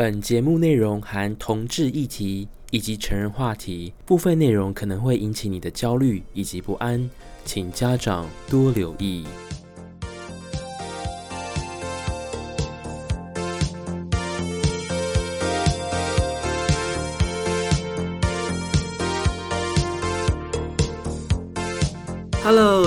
本节目内容含同志议题以及成人话题，部分内容可能会引起你的焦虑以及不安，请家长多留意。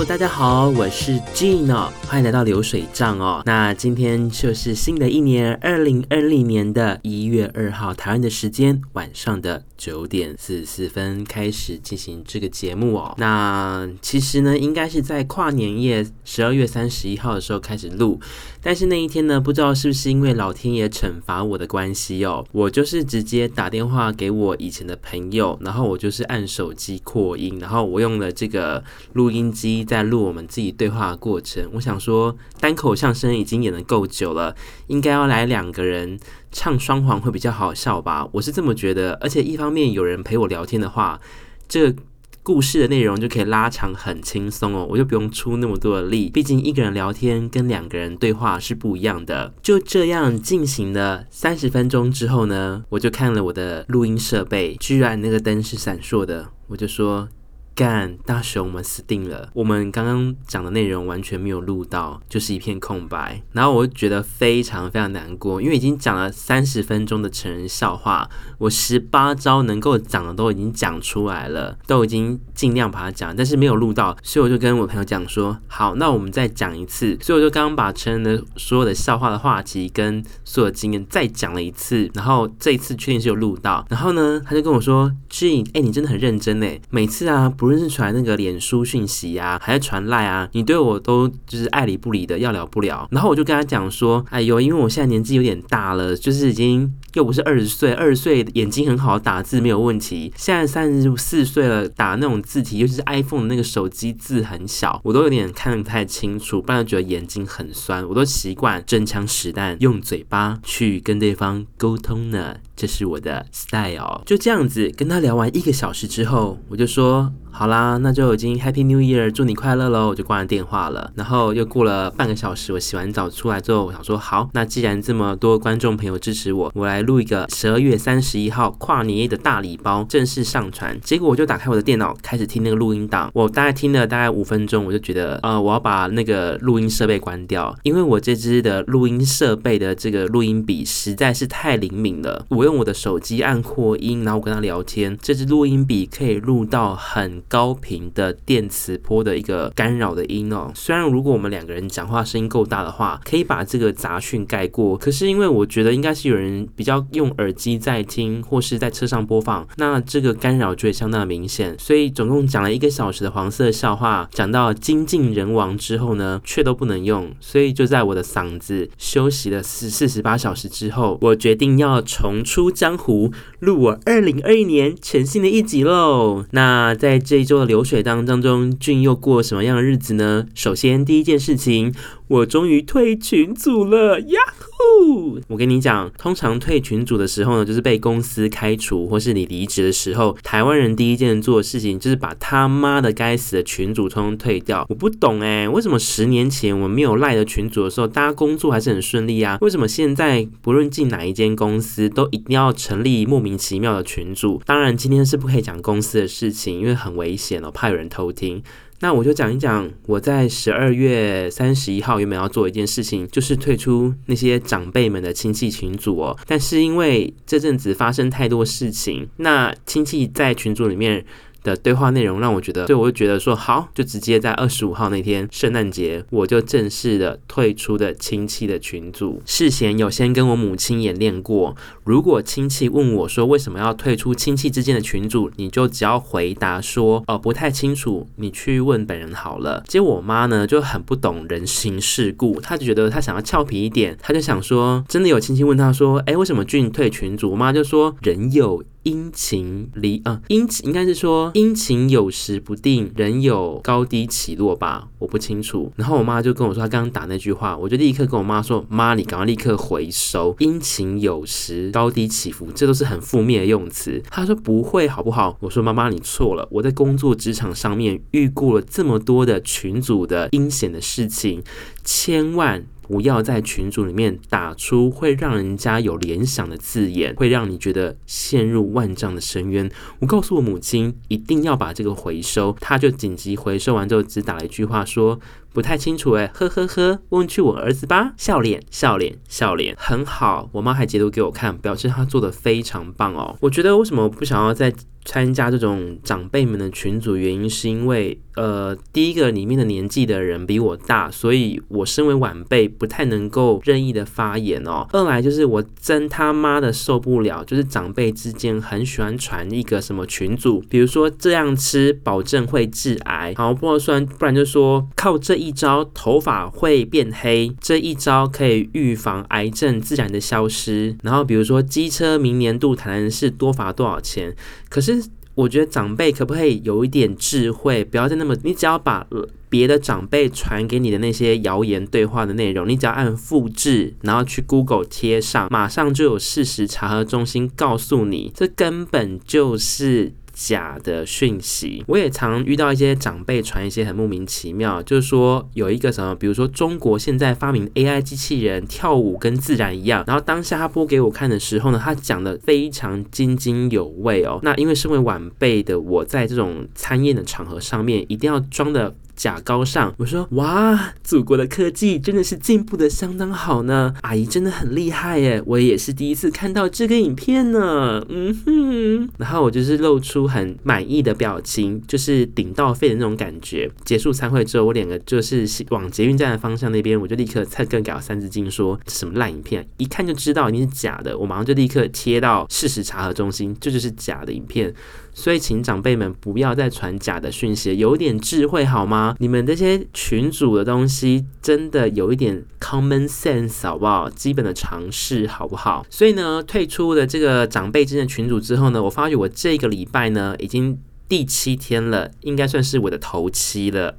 大家好，我是 Gene，欢迎来到流水账哦。那今天就是新的一年，二零二零年的一月二号，台湾的时间晚上的九点四十四分开始进行这个节目哦。那其实呢，应该是在跨年夜十二月三十一号的时候开始录，但是那一天呢，不知道是不是因为老天爷惩罚我的关系哦，我就是直接打电话给我以前的朋友，然后我就是按手机扩音，然后我用了这个录音。机在录我们自己对话的过程，我想说单口相声已经演得够久了，应该要来两个人唱双簧会比较好笑吧？我是这么觉得。而且一方面有人陪我聊天的话，这个故事的内容就可以拉长很轻松哦，我就不用出那么多的力。毕竟一个人聊天跟两个人对话是不一样的。就这样进行了三十分钟之后呢，我就看了我的录音设备，居然那个灯是闪烁的，我就说。干大雄，我们死定了！我们刚刚讲的内容完全没有录到，就是一片空白。然后我就觉得非常非常难过，因为已经讲了三十分钟的成人笑话，我十八招能够讲的都已经讲出来了，都已经尽量把它讲，但是没有录到，所以我就跟我朋友讲说：好，那我们再讲一次。所以我就刚刚把成人的所有的笑话的话题跟所有经验再讲了一次，然后这一次确定是有录到。然后呢，他就跟我说：G，哎，你真的很认真哎，每次啊。无论是传那个脸书讯息啊，还是传赖啊，你对我都就是爱理不理的，要了不了。然后我就跟他讲说，哎呦，因为我现在年纪有点大了，就是已经又不是二十岁，二十岁眼睛很好，打字没有问题。现在三十四岁了，打那种字体，尤其是 iPhone 那个手机字很小，我都有点看不太清楚，不然觉得眼睛很酸。我都习惯真枪实弹，用嘴巴去跟对方沟通呢，这是我的 style。就这样子跟他聊完一个小时之后，我就说。好啦，那就已经 Happy New Year，祝你快乐喽！我就挂了电话了。然后又过了半个小时，我洗完澡出来之后，我想说，好，那既然这么多观众朋友支持我，我来录一个十二月三十一号跨年夜的大礼包，正式上传。结果我就打开我的电脑，开始听那个录音档。我大概听了大概五分钟，我就觉得，呃，我要把那个录音设备关掉，因为我这支的录音设备的这个录音笔实在是太灵敏了。我用我的手机按扩音，然后我跟他聊天，这支录音笔可以录到很。高频的电磁波的一个干扰的音哦，虽然如果我们两个人讲话声音够大的话，可以把这个杂讯盖过，可是因为我觉得应该是有人比较用耳机在听，或是在车上播放，那这个干扰就会相当的明显。所以总共讲了一个小时的黄色笑话，讲到精尽人亡之后呢，却都不能用，所以就在我的嗓子休息了四四十八小时之后，我决定要重出江湖，录我二零二一年全新的一集喽。那在。这一周的流水当当中俊又过什么样的日子呢？首先，第一件事情，我终于退群组了，呀呼！我跟你讲，通常退群组的时候呢，就是被公司开除，或是你离职的时候，台湾人第一件做的事情就是把他妈的该死的群组通通退掉。我不懂哎，为什么十年前我们没有赖的群组的时候，大家工作还是很顺利啊？为什么现在不论进哪一间公司，都一定要成立莫名其妙的群组？当然，今天是不可以讲公司的事情，因为很危险哦，怕有人偷听。那我就讲一讲我在十二月三十一号原本要做一件事情，就是退出那些长辈们的亲戚群组哦。但是因为这阵子发生太多事情，那亲戚在群组里面。的对话内容让我觉得，对，我就觉得说好，就直接在二十五号那天圣诞节，我就正式的退出的亲戚的群组。事前有先跟我母亲演练过，如果亲戚问我说为什么要退出亲戚之间的群组，你就只要回答说哦，不太清楚，你去问本人好了。结果我妈呢就很不懂人情世故，她就觉得她想要俏皮一点，她就想说，真的有亲戚问她说，哎，为什么俊退群组？我妈就说人有。阴晴离啊，阴晴应该是说阴晴有时不定，人有高低起落吧，我不清楚。然后我妈就跟我说，她刚刚打那句话，我就立刻跟我妈说：“妈，你赶快立刻回收，阴晴有时高低起伏，这都是很负面的用词。”她说：“不会，好不好？”我说：“妈妈，你错了。我在工作职场上面遇过了这么多的群组的阴险的事情，千万。”不要在群组里面打出会让人家有联想的字眼，会让你觉得陷入万丈的深渊。我告诉我母亲一定要把这个回收，她就紧急回收完之后，只打了一句话说。不太清楚哎，呵呵呵，问去我儿子吧。笑脸，笑脸，笑脸，很好。我妈还截图给我看，表示她做的非常棒哦。我觉得为什么不想要在参加这种长辈们的群组，原因是因为，呃，第一个里面的年纪的人比我大，所以我身为晚辈不太能够任意的发言哦。二来就是我真他妈的受不了，就是长辈之间很喜欢传一个什么群组，比如说这样吃保证会致癌，好，不然不然就说靠这一招头发会变黑，这一招可以预防癌症自然的消失。然后比如说机车明年度台南市多罚多少钱，可是。我觉得长辈可不可以有一点智慧，不要再那么，你只要把别的长辈传给你的那些谣言对话的内容，你只要按复制，然后去 Google 贴上，马上就有事实查核中心告诉你，这根本就是。假的讯息，我也常遇到一些长辈传一些很莫名其妙，就是说有一个什么，比如说中国现在发明 AI 机器人跳舞跟自然一样，然后当下他播给我看的时候呢，他讲的非常津津有味哦。那因为身为晚辈的我，在这种餐宴的场合上面，一定要装的。假高尚，我说哇，祖国的科技真的是进步的相当好呢，阿姨真的很厉害耶，我也是第一次看到这个影片呢，嗯哼，然后我就是露出很满意的表情，就是顶到肺的那种感觉。结束餐会之后，我两个就是往捷运站的方向那边，我就立刻再更改了三字经说，这什么烂影片，一看就知道一定是假的，我马上就立刻贴到事实查核中心，这就是假的影片。所以，请长辈们不要再传假的讯息，有点智慧好吗？你们这些群主的东西，真的有一点 common sense 好不好？基本的常识好不好？所以呢，退出了这个长辈之间的群组之后呢，我发觉我这个礼拜呢，已经第七天了，应该算是我的头七了。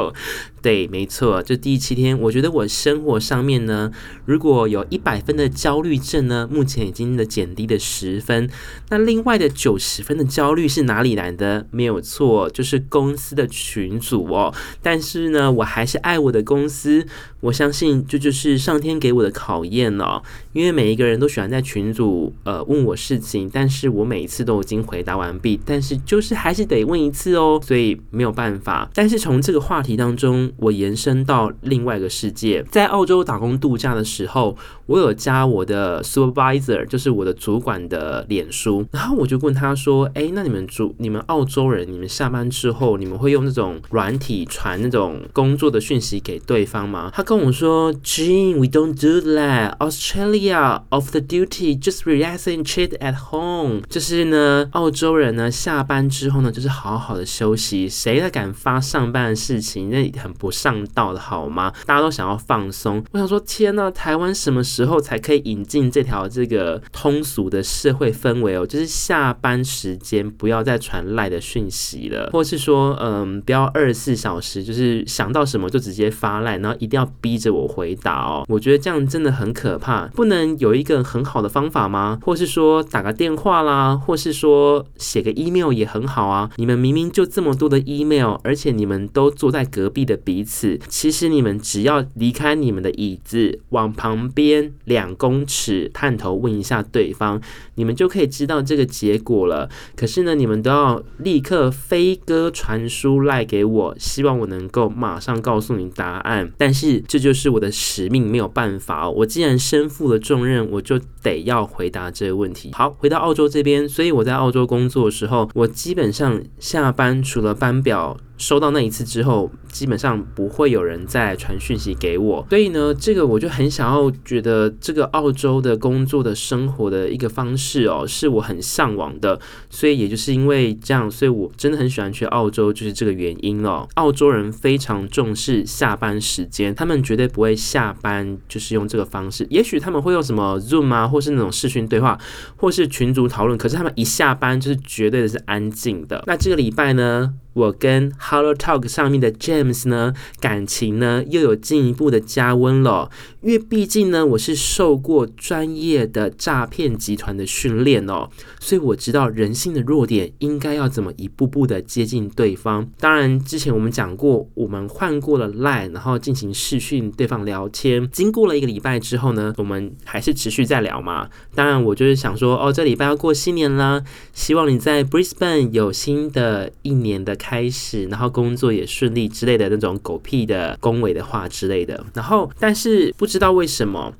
对，没错，就第七天，我觉得我生活上面呢，如果有一百分的焦虑症呢，目前已经的减低了十分。那另外的九十分的焦虑是哪里来的？没有错，就是公司的群组哦。但是呢，我还是爱我的公司，我相信这就是上天给我的考验哦。因为每一个人都喜欢在群组呃问我事情，但是我每一次都已经回答完毕，但是就是还是得问一次哦，所以没有办法。但是从这个话题当中。我延伸到另外一个世界，在澳洲打工度假的时候，我有加我的 supervisor，就是我的主管的脸书，然后我就问他说：“哎，那你们主你们澳洲人，你们下班之后，你们会用那种软体传那种工作的讯息给对方吗？”他跟我说：“Jean，we don't do that. Australia off the duty, just relax and chill at home。”就是呢，澳洲人呢下班之后呢，就是好好的休息，谁还敢发上班的事情？那很。不上道的好吗？大家都想要放松。我想说，天呐，台湾什么时时候才可以引进这条这个通俗的社会氛围哦？就是下班时间不要再传赖的讯息了，或是说，嗯，不要二十四小时，就是想到什么就直接发赖，然后一定要逼着我回答哦。我觉得这样真的很可怕。不能有一个很好的方法吗？或是说打个电话啦，或是说写个 email 也很好啊。你们明明就这么多的 email，而且你们都坐在隔壁的。彼此，其实你们只要离开你们的椅子，往旁边两公尺探头问一下对方，你们就可以知道这个结果了。可是呢，你们都要立刻飞鸽传书赖给我，希望我能够马上告诉你答案。但是这就是我的使命，没有办法。我既然身负了重任，我就得要回答这个问题。好，回到澳洲这边，所以我在澳洲工作的时候，我基本上下班除了班表。收到那一次之后，基本上不会有人再传讯息给我，所以呢，这个我就很想要觉得这个澳洲的工作的生活的一个方式哦，是我很向往的，所以也就是因为这样，所以我真的很喜欢去澳洲，就是这个原因哦。澳洲人非常重视下班时间，他们绝对不会下班就是用这个方式，也许他们会用什么 Zoom 啊，或是那种视讯对话，或是群组讨论，可是他们一下班就是绝对的是安静的。那这个礼拜呢，我跟 Hello Talk 上面的 James 呢，感情呢又有进一步的加温了。因为毕竟呢，我是受过专业的诈骗集团的训练哦，所以我知道人性的弱点应该要怎么一步步的接近对方。当然，之前我们讲过，我们换过了 Line，然后进行视讯对方聊天。经过了一个礼拜之后呢，我们还是持续在聊嘛。当然，我就是想说，哦，这礼拜要过新年啦，希望你在 Brisbane 有新的一年的开开始，然后工作也顺利之类的那种狗屁的恭维的话之类的。然后，但是不知道为什么。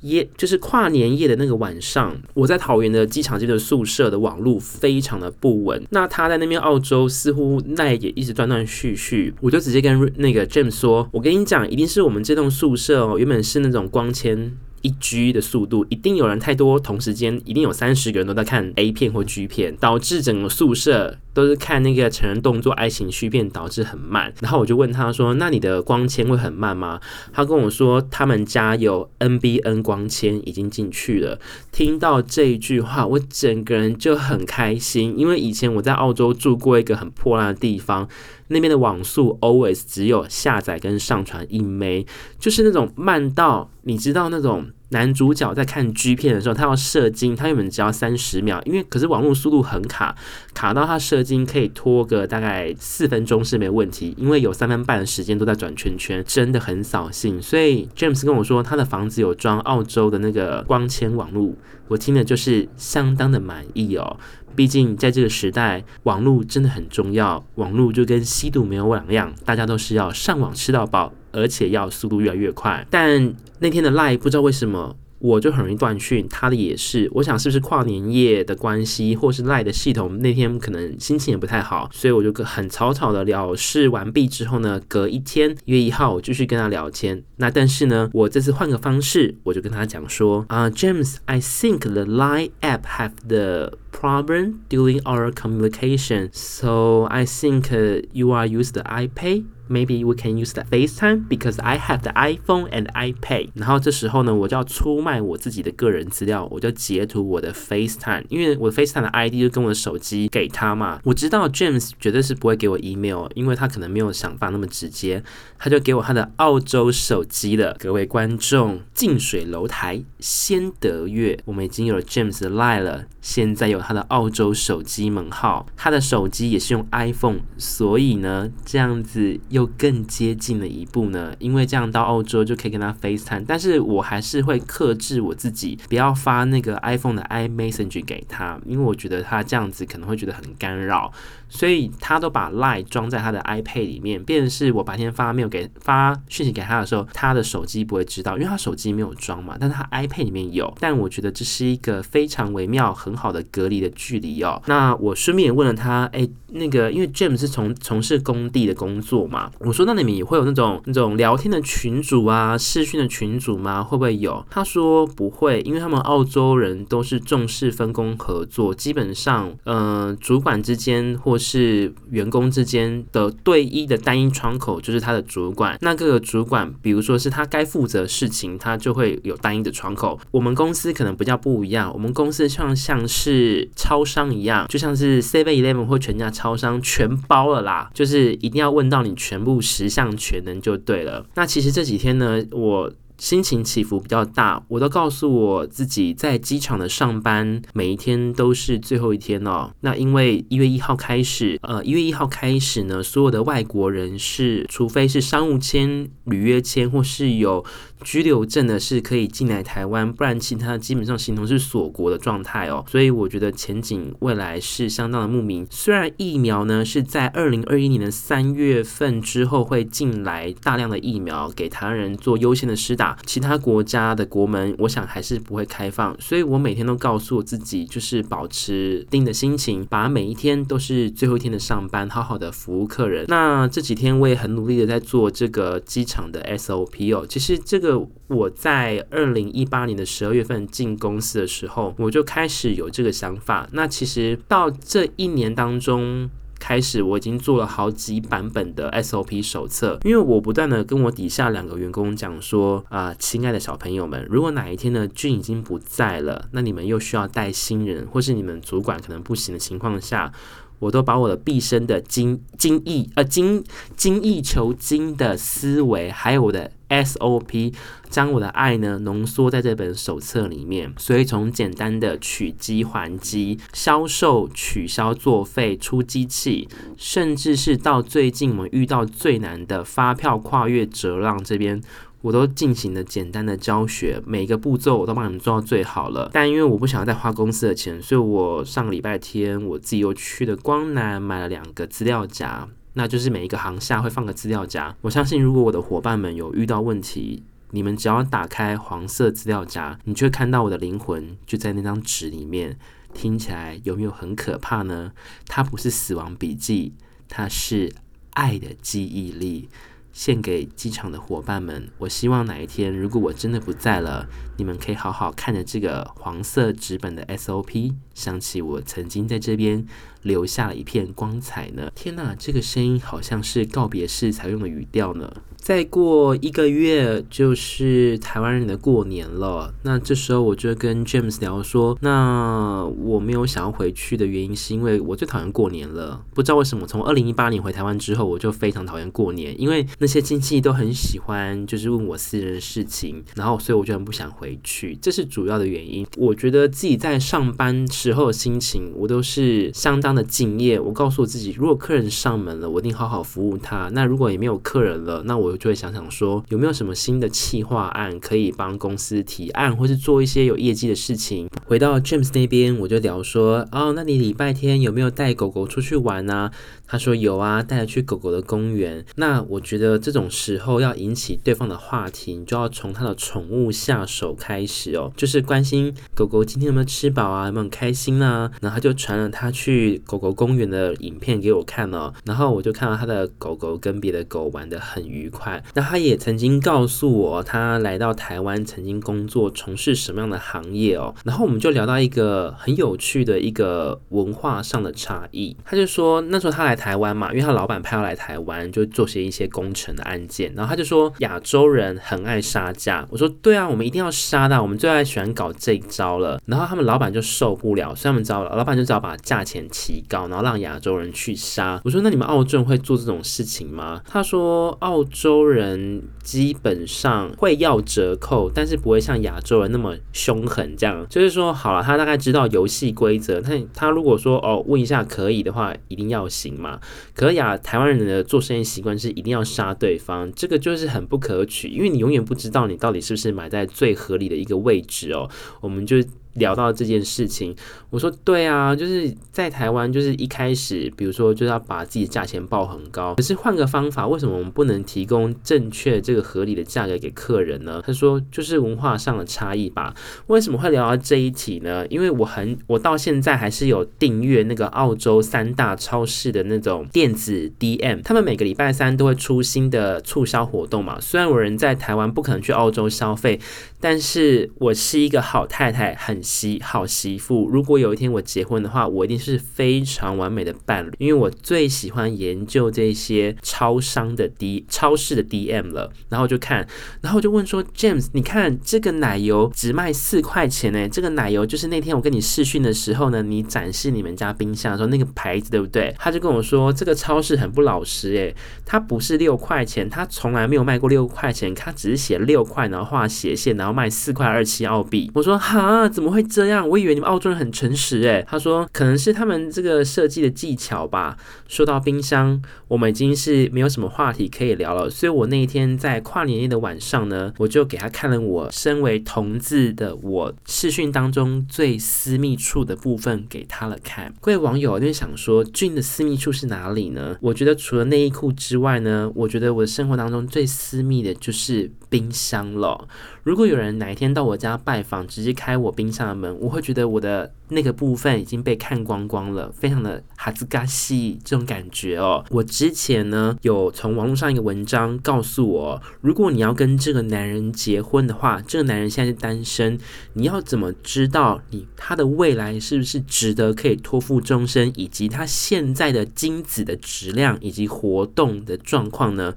夜就是跨年夜的那个晚上，我在桃园的机场这边宿舍的网络非常的不稳。那他在那边澳洲似乎那也一直断断续续，我就直接跟那个 James 说：“我跟你讲，一定是我们这栋宿舍哦，原本是那种光纤。”一 G 的速度，一定有人太多，同时间一定有三十个人都在看 A 片或 G 片，导致整个宿舍都是看那个成人动作爱情续片，导致很慢。然后我就问他说：“那你的光纤会很慢吗？”他跟我说：“他们家有 NBN 光纤已经进去了。”听到这一句话，我整个人就很开心，因为以前我在澳洲住过一个很破烂的地方，那边的网速 always 只有下载跟上传一枚就是那种慢到你知道那种。男主角在看 G 片的时候，他要射精，他原本只要三十秒，因为可是网络速度很卡，卡到他射精可以拖个大概四分钟是没问题，因为有三分半的时间都在转圈圈，真的很扫兴。所以 James 跟我说，他的房子有装澳洲的那个光纤网络，我听的就是相当的满意哦。毕竟在这个时代，网络真的很重要，网络就跟吸毒没有两样，大家都是要上网吃到饱。而且要速度越来越快，但那天的 Line 不知道为什么我就很容易断讯，他的也是。我想是不是跨年夜的关系，或是 Line 的系统那天可能心情也不太好，所以我就很草草的了事完毕之后呢，隔一天一月一号我继续跟他聊天。那但是呢，我这次换个方式，我就跟他讲说啊、，James，I think the Line app have the problem during our communication, so I think you are use the iPad. Maybe we can use the FaceTime because I have the iPhone and iPad。然后这时候呢，我就要出卖我自己的个人资料，我就截图我的 FaceTime，因为我的 FaceTime 的 ID 就跟我的手机给他嘛。我知道 James 绝对是不会给我 email，因为他可能没有想法那么直接，他就给我他的澳洲手机了。各位观众，近水楼台先得月，我们已经有了 James 的 Line 了，现在有他的澳洲手机门号，他的手机也是用 iPhone，所以呢，这样子。又更接近了一步呢，因为这样到澳洲就可以跟他 FaceTime，但是我还是会克制我自己，不要发那个 iPhone 的 iMessage 给他，因为我觉得他这样子可能会觉得很干扰。所以他都把 Line 装在他的 iPad 里面，便是我白天发没有给发讯息给他的时候，他的手机不会知道，因为他手机没有装嘛，但是他 iPad 里面有。但我觉得这是一个非常微妙、很好的隔离的距离哦。那我顺便也问了他，哎，那个因为 James 是从从事工地的工作嘛，我说那里面也会有那种那种聊天的群组啊、视讯的群组吗？会不会有？他说不会，因为他们澳洲人都是重视分工合作，基本上，嗯、呃，主管之间或是是员工之间的对一的单一窗口，就是他的主管。那个主管，比如说是他该负责的事情，他就会有单一的窗口。我们公司可能比较不一样，我们公司像像是超商一样，就像是 Seven Eleven 或全家超商全包了啦，就是一定要问到你全部十项全能就对了。那其实这几天呢，我。心情起伏比较大，我都告诉我自己，在机场的上班每一天都是最后一天哦。那因为一月一号开始，呃，一月一号开始呢，所有的外国人是，除非是商务签、旅约签或是有居留证的，是可以进来台湾，不然其他基本上形同是锁国的状态哦。所以我觉得前景未来是相当的不明。虽然疫苗呢是在二零二一年的三月份之后会进来大量的疫苗给台湾人做优先的施打。其他国家的国门，我想还是不会开放，所以我每天都告诉我自己，就是保持定的心情，把每一天都是最后一天的上班，好好的服务客人。那这几天我也很努力的在做这个机场的 SOP 哦。其实这个我在二零一八年的十二月份进公司的时候，我就开始有这个想法。那其实到这一年当中。开始我已经做了好几版本的 SOP 手册，因为我不断的跟我底下两个员工讲说啊，亲爱的小朋友们，如果哪一天呢俊已经不在了，那你们又需要带新人，或是你们主管可能不行的情况下。我都把我的毕生的精精益呃精精益求精的思维，还有我的 SOP，将我的爱呢浓缩在这本手册里面。所以从简单的取机还机、销售取消作废、出机器，甚至是到最近我们遇到最难的发票跨越折让这边。我都进行了简单的教学，每一个步骤我都帮你们做到最好了。但因为我不想要再花公司的钱，所以我上个礼拜天我自己又去了光南买了两个资料夹，那就是每一个行下会放个资料夹。我相信如果我的伙伴们有遇到问题，你们只要打开黄色资料夹，你就会看到我的灵魂就在那张纸里面。听起来有没有很可怕呢？它不是死亡笔记，它是爱的记忆力。献给机场的伙伴们，我希望哪一天如果我真的不在了，你们可以好好看着这个黄色纸本的 SOP，想起我曾经在这边留下了一片光彩呢。天哪，这个声音好像是告别式才用的语调呢。再过一个月就是台湾人的过年了，那这时候我就跟 James 聊说，那我没有想要回去的原因是因为我最讨厌过年了。不知道为什么，从二零一八年回台湾之后，我就非常讨厌过年，因为那些亲戚都很喜欢就是问我私人的事情，然后所以我就很不想回去，这是主要的原因。我觉得自己在上班时候的心情，我都是相当的敬业。我告诉我自己，如果客人上门了，我一定好好服务他。那如果也没有客人了，那我。我就会想想说，有没有什么新的企划案可以帮公司提案，或是做一些有业绩的事情。回到 James 那边，我就聊说，哦，那你礼拜天有没有带狗狗出去玩呢？他说有啊，带他去狗狗的公园。那我觉得这种时候要引起对方的话题，你就要从他的宠物下手开始哦，就是关心狗狗今天有没有吃饱啊，有没有很开心啊。然后他就传了他去狗狗公园的影片给我看哦，然后我就看到他的狗狗跟别的狗玩得很愉快。那他也曾经告诉我，他来到台湾曾经工作从事什么样的行业哦。然后我们就聊到一个很有趣的一个文化上的差异。他就说那时候他来台湾嘛，因为他老板派他来台湾就做些一些工程的案件。然后他就说亚洲人很爱杀价。我说对啊，我们一定要杀的，我们最爱喜欢搞这一招了。然后他们老板就受不了，所以他们知道，老板就只好把价钱提高，然后让亚洲人去杀。我说那你们澳洲人会做这种事情吗？他说澳洲。欧人基本上会要折扣，但是不会像亚洲人那么凶狠。这样就是说，好了，他大概知道游戏规则。他他如果说哦，问一下可以的话，一定要行嘛。可亚台湾人的做生意习惯是一定要杀对方，这个就是很不可取，因为你永远不知道你到底是不是买在最合理的一个位置哦。我们就。聊到这件事情，我说对啊，就是在台湾，就是一开始，比如说就要把自己的价钱报很高，可是换个方法，为什么我们不能提供正确这个合理的价格给客人呢？他说就是文化上的差异吧。为什么会聊到这一题呢？因为我很，我到现在还是有订阅那个澳洲三大超市的那种电子 DM，他们每个礼拜三都会出新的促销活动嘛。虽然我人在台湾，不可能去澳洲消费。但是我是一个好太太，很媳好媳妇。如果有一天我结婚的话，我一定是非常完美的伴侣，因为我最喜欢研究这些超商的 D 超市的 DM 了。然后就看，然后就问说，James，你看这个奶油只卖四块钱呢？这个奶油就是那天我跟你试训的时候呢，你展示你们家冰箱的时候那个牌子对不对？他就跟我说，这个超市很不老实诶，它不是六块钱，它从来没有卖过六块钱，它只是写六块，然后画斜线，然后。卖四块二七澳币，我说哈，怎么会这样？我以为你们澳洲人很诚实诶。他说可能是他们这个设计的技巧吧。说到冰箱，我们已经是没有什么话题可以聊了，所以我那一天在跨年夜的晚上呢，我就给他看了我身为同志的我视讯当中最私密处的部分给他了看。各位网友就想说，俊的私密处是哪里呢？我觉得除了内衣裤之外呢，我觉得我的生活当中最私密的就是冰箱了。如果有人哪一天到我家拜访，直接开我冰箱的门，我会觉得我的那个部分已经被看光光了，非常的哈兹嘎西这种感觉哦。我之前呢有从网络上一个文章告诉我，如果你要跟这个男人结婚的话，这个男人现在是单身，你要怎么知道你他的未来是不是值得可以托付终身，以及他现在的精子的质量以及活动的状况呢？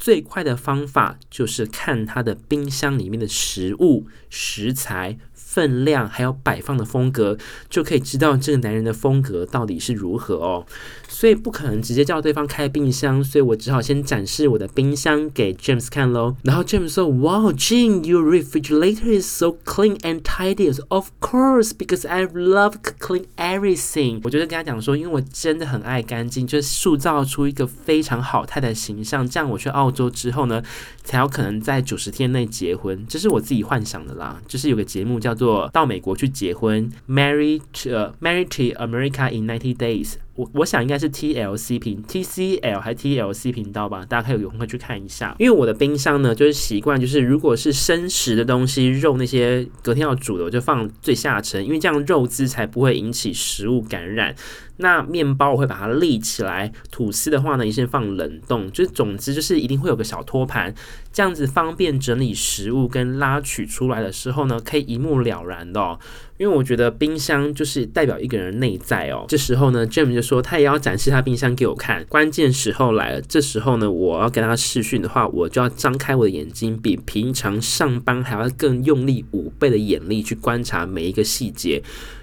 最快的方法就是看它的冰箱里面的食物食材分量还有摆放的风格，就可以知道这个男人的风格到底是如何哦。所以不可能直接叫对方开冰箱，所以我只好先展示我的冰箱给 James 看喽。然后 James 说：“Wow, Gene, your refrigerator is so clean and tidy. Of course, because I love clean everything.” 我就是跟他讲说，因为我真的很爱干净，就塑造出一个非常好太太形象。这样我去澳洲之后呢，才有可能在九十天内结婚。这是我自己幻想的啦。就是有个节目叫叫做《到美国去结婚》，Married to、uh, Married to America in Ninety Days。我我想应该是 TLC 频 TCL 还 TLC 频道吧，大家可以有空可以去看一下。因为我的冰箱呢，就是习惯就是如果是生食的东西，肉那些隔天要煮的，我就放最下层，因为这样肉汁才不会引起食物感染。那面包我会把它立起来，吐司的话呢，也先放冷冻，就是总之就是一定会有个小托盘，这样子方便整理食物跟拉取出来的时候呢，可以一目了然的。因为我觉得冰箱就是代表一个人内在哦。这时候呢，Jim 就说他也要展示他冰箱给我看。关键时候来了，这时候呢，我要跟他视讯的话，我就要张开我的眼睛，比平常上班还要更用力五倍的眼力去观察每一个细节。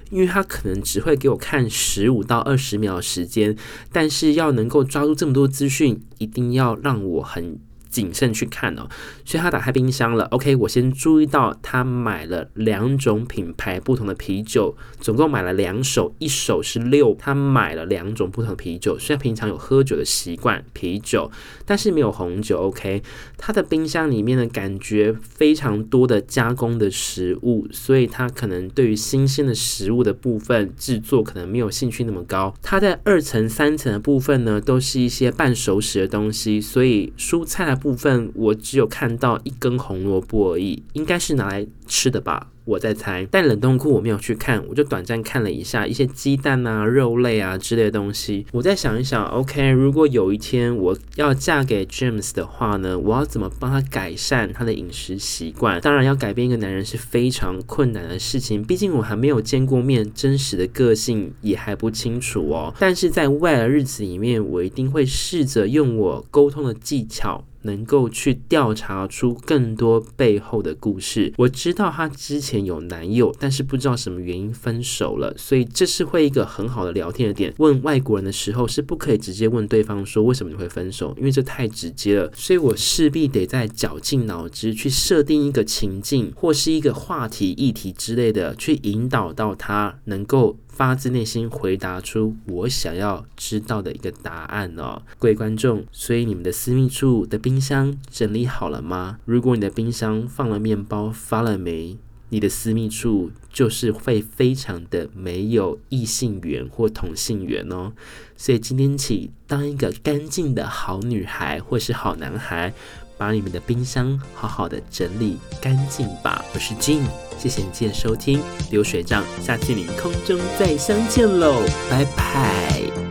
因为他可能只会给我看十五到二十秒的时间，但是要能够抓住这么多资讯，一定要让我很。谨慎去看哦，所以他打开冰箱了。OK，我先注意到他买了两种品牌不同的啤酒，总共买了两手，一手是六。他买了两种不同的啤酒，虽然平常有喝酒的习惯，啤酒，但是没有红酒。OK，他的冰箱里面的感觉非常多的加工的食物，所以他可能对于新鲜的食物的部分制作可能没有兴趣那么高。他在二层、三层的部分呢，都是一些半熟食的东西，所以蔬菜的部部分我只有看到一根红萝卜而已，应该是拿来吃的吧。我在猜，但冷冻库我没有去看，我就短暂看了一下一些鸡蛋啊、肉类啊之类的东西。我再想一想，OK，如果有一天我要嫁给 James 的话呢，我要怎么帮他改善他的饮食习惯？当然，要改变一个男人是非常困难的事情，毕竟我还没有见过面，真实的个性也还不清楚哦。但是在未来的日子里面，我一定会试着用我沟通的技巧。能够去调查出更多背后的故事。我知道她之前有男友，但是不知道什么原因分手了，所以这是会一个很好的聊天的点。问外国人的时候是不可以直接问对方说为什么你会分手，因为这太直接了。所以我势必得在绞尽脑汁去设定一个情境或是一个话题、议题之类的，去引导到他能够。发自内心回答出我想要知道的一个答案哦，各位观众，所以你们的私密处的冰箱整理好了吗？如果你的冰箱放了面包发了霉，你的私密处就是会非常的没有异性缘或同性缘哦。所以今天起，当一个干净的好女孩或是好男孩。把你们的冰箱好好的整理干净吧。我是 Jin，谢谢你今天收听流水账，下期你空中再相见喽，拜拜。